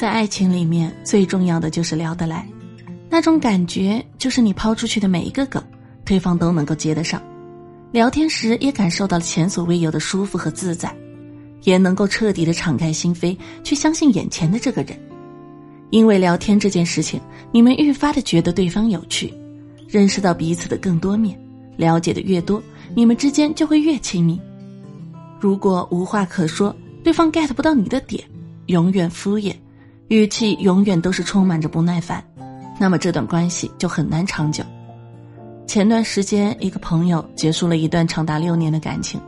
在爱情里面，最重要的就是聊得来，那种感觉就是你抛出去的每一个梗，对方都能够接得上。聊天时也感受到了前所未有的舒服和自在，也能够彻底的敞开心扉，去相信眼前的这个人。因为聊天这件事情，你们愈发的觉得对方有趣，认识到彼此的更多面，了解的越多，你们之间就会越亲密。如果无话可说，对方 get 不到你的点，永远敷衍，语气永远都是充满着不耐烦，那么这段关系就很难长久。前段时间，一个朋友结束了一段长达六年的感情，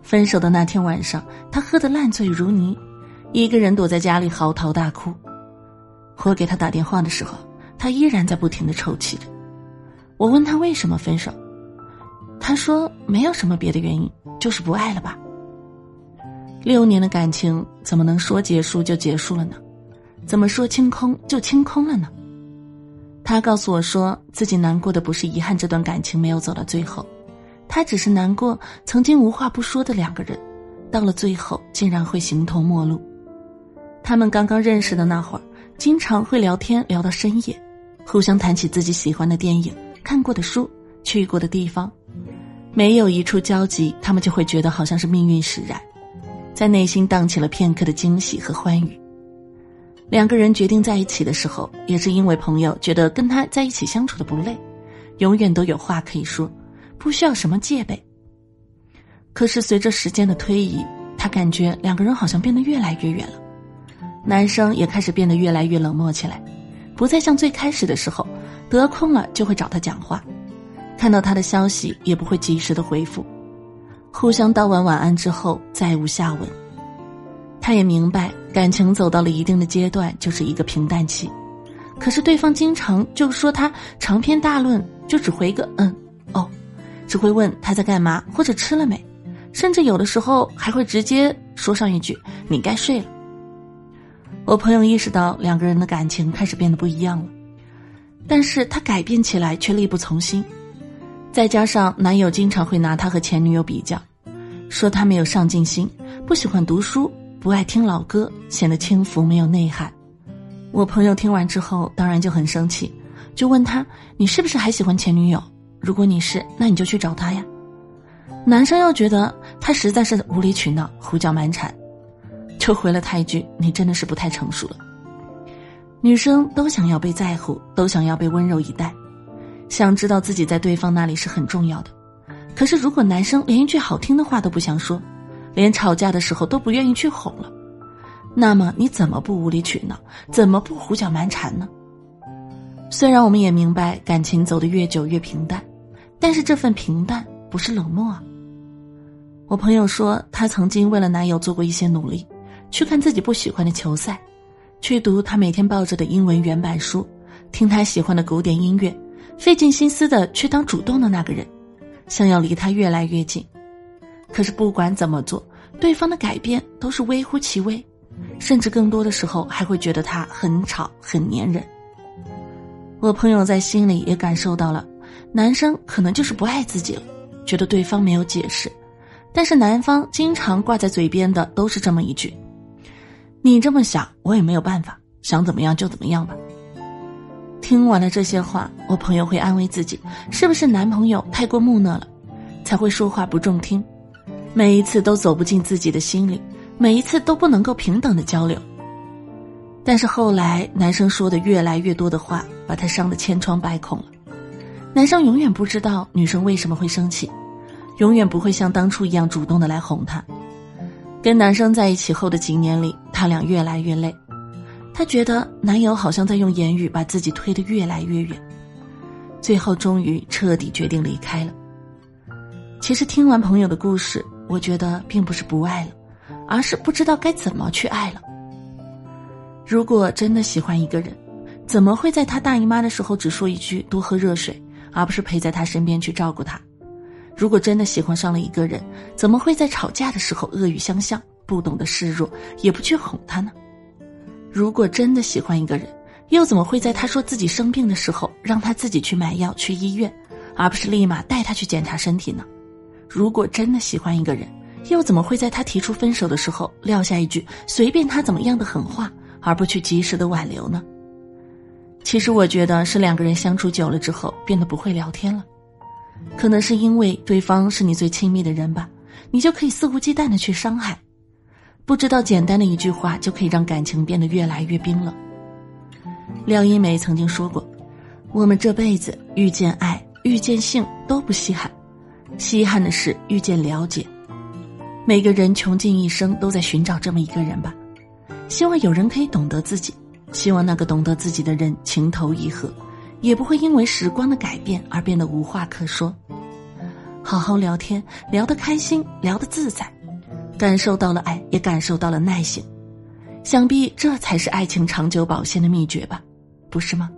分手的那天晚上，他喝得烂醉如泥，一个人躲在家里嚎啕大哭。我给他打电话的时候，他依然在不停的抽泣着。我问他为什么分手，他说没有什么别的原因，就是不爱了吧。六年的感情怎么能说结束就结束了呢？怎么说清空就清空了呢？他告诉我说自己难过的不是遗憾这段感情没有走到最后，他只是难过曾经无话不说的两个人，到了最后竟然会形同陌路。他们刚刚认识的那会儿。经常会聊天聊到深夜，互相谈起自己喜欢的电影、看过的书、去过的地方，没有一处交集，他们就会觉得好像是命运使然，在内心荡起了片刻的惊喜和欢愉。两个人决定在一起的时候，也是因为朋友觉得跟他在一起相处的不累，永远都有话可以说，不需要什么戒备。可是随着时间的推移，他感觉两个人好像变得越来越远了。男生也开始变得越来越冷漠起来，不再像最开始的时候，得空了就会找他讲话，看到他的消息也不会及时的回复，互相道完晚安之后再无下文。他也明白感情走到了一定的阶段就是一个平淡期，可是对方经常就说他长篇大论就只回个嗯哦，只会问他在干嘛或者吃了没，甚至有的时候还会直接说上一句你该睡了。我朋友意识到两个人的感情开始变得不一样了，但是他改变起来却力不从心，再加上男友经常会拿他和前女友比较，说他没有上进心，不喜欢读书，不爱听老歌，显得轻浮没有内涵。我朋友听完之后当然就很生气，就问他：“你是不是还喜欢前女友？如果你是，那你就去找他呀。”男生又觉得他实在是无理取闹，胡搅蛮缠。就回了他一句：“你真的是不太成熟了。”女生都想要被在乎，都想要被温柔以待，想知道自己在对方那里是很重要的。可是，如果男生连一句好听的话都不想说，连吵架的时候都不愿意去哄了，那么你怎么不无理取闹，怎么不胡搅蛮缠呢？虽然我们也明白感情走得越久越平淡，但是这份平淡不是冷漠啊。我朋友说，她曾经为了男友做过一些努力。去看自己不喜欢的球赛，去读他每天抱着的英文原版书，听他喜欢的古典音乐，费尽心思的去当主动的那个人，想要离他越来越近。可是不管怎么做，对方的改变都是微乎其微，甚至更多的时候还会觉得他很吵、很粘人。我朋友在心里也感受到了，男生可能就是不爱自己了，觉得对方没有解释，但是男方经常挂在嘴边的都是这么一句。你这么想，我也没有办法，想怎么样就怎么样吧。听完了这些话，我朋友会安慰自己：是不是男朋友太过木讷了，才会说话不中听，每一次都走不进自己的心里，每一次都不能够平等的交流。但是后来，男生说的越来越多的话，把他伤得千疮百孔了。男生永远不知道女生为什么会生气，永远不会像当初一样主动的来哄她。跟男生在一起后的几年里，他俩越来越累，她觉得男友好像在用言语把自己推得越来越远，最后终于彻底决定离开了。其实听完朋友的故事，我觉得并不是不爱了，而是不知道该怎么去爱了。如果真的喜欢一个人，怎么会在他大姨妈的时候只说一句多喝热水，而不是陪在他身边去照顾他？如果真的喜欢上了一个人，怎么会在吵架的时候恶语相向，不懂得示弱，也不去哄他呢？如果真的喜欢一个人，又怎么会在他说自己生病的时候，让他自己去买药去医院，而不是立马带他去检查身体呢？如果真的喜欢一个人，又怎么会在他提出分手的时候撂下一句随便他怎么样的狠话，而不去及时的挽留呢？其实我觉得是两个人相处久了之后变得不会聊天了，可能是因为对方是你最亲密的人吧，你就可以肆无忌惮的去伤害，不知道简单的一句话就可以让感情变得越来越冰冷。廖一梅曾经说过：“我们这辈子遇见爱、遇见性都不稀罕，稀罕的是遇见了解。每个人穷尽一生都在寻找这么一个人吧，希望有人可以懂得自己，希望那个懂得自己的人情投意合，也不会因为时光的改变而变得无话可说。好好聊天，聊得开心，聊得自在，感受到了爱，也感受到了耐心。”想必这才是爱情长久保鲜的秘诀吧，不是吗？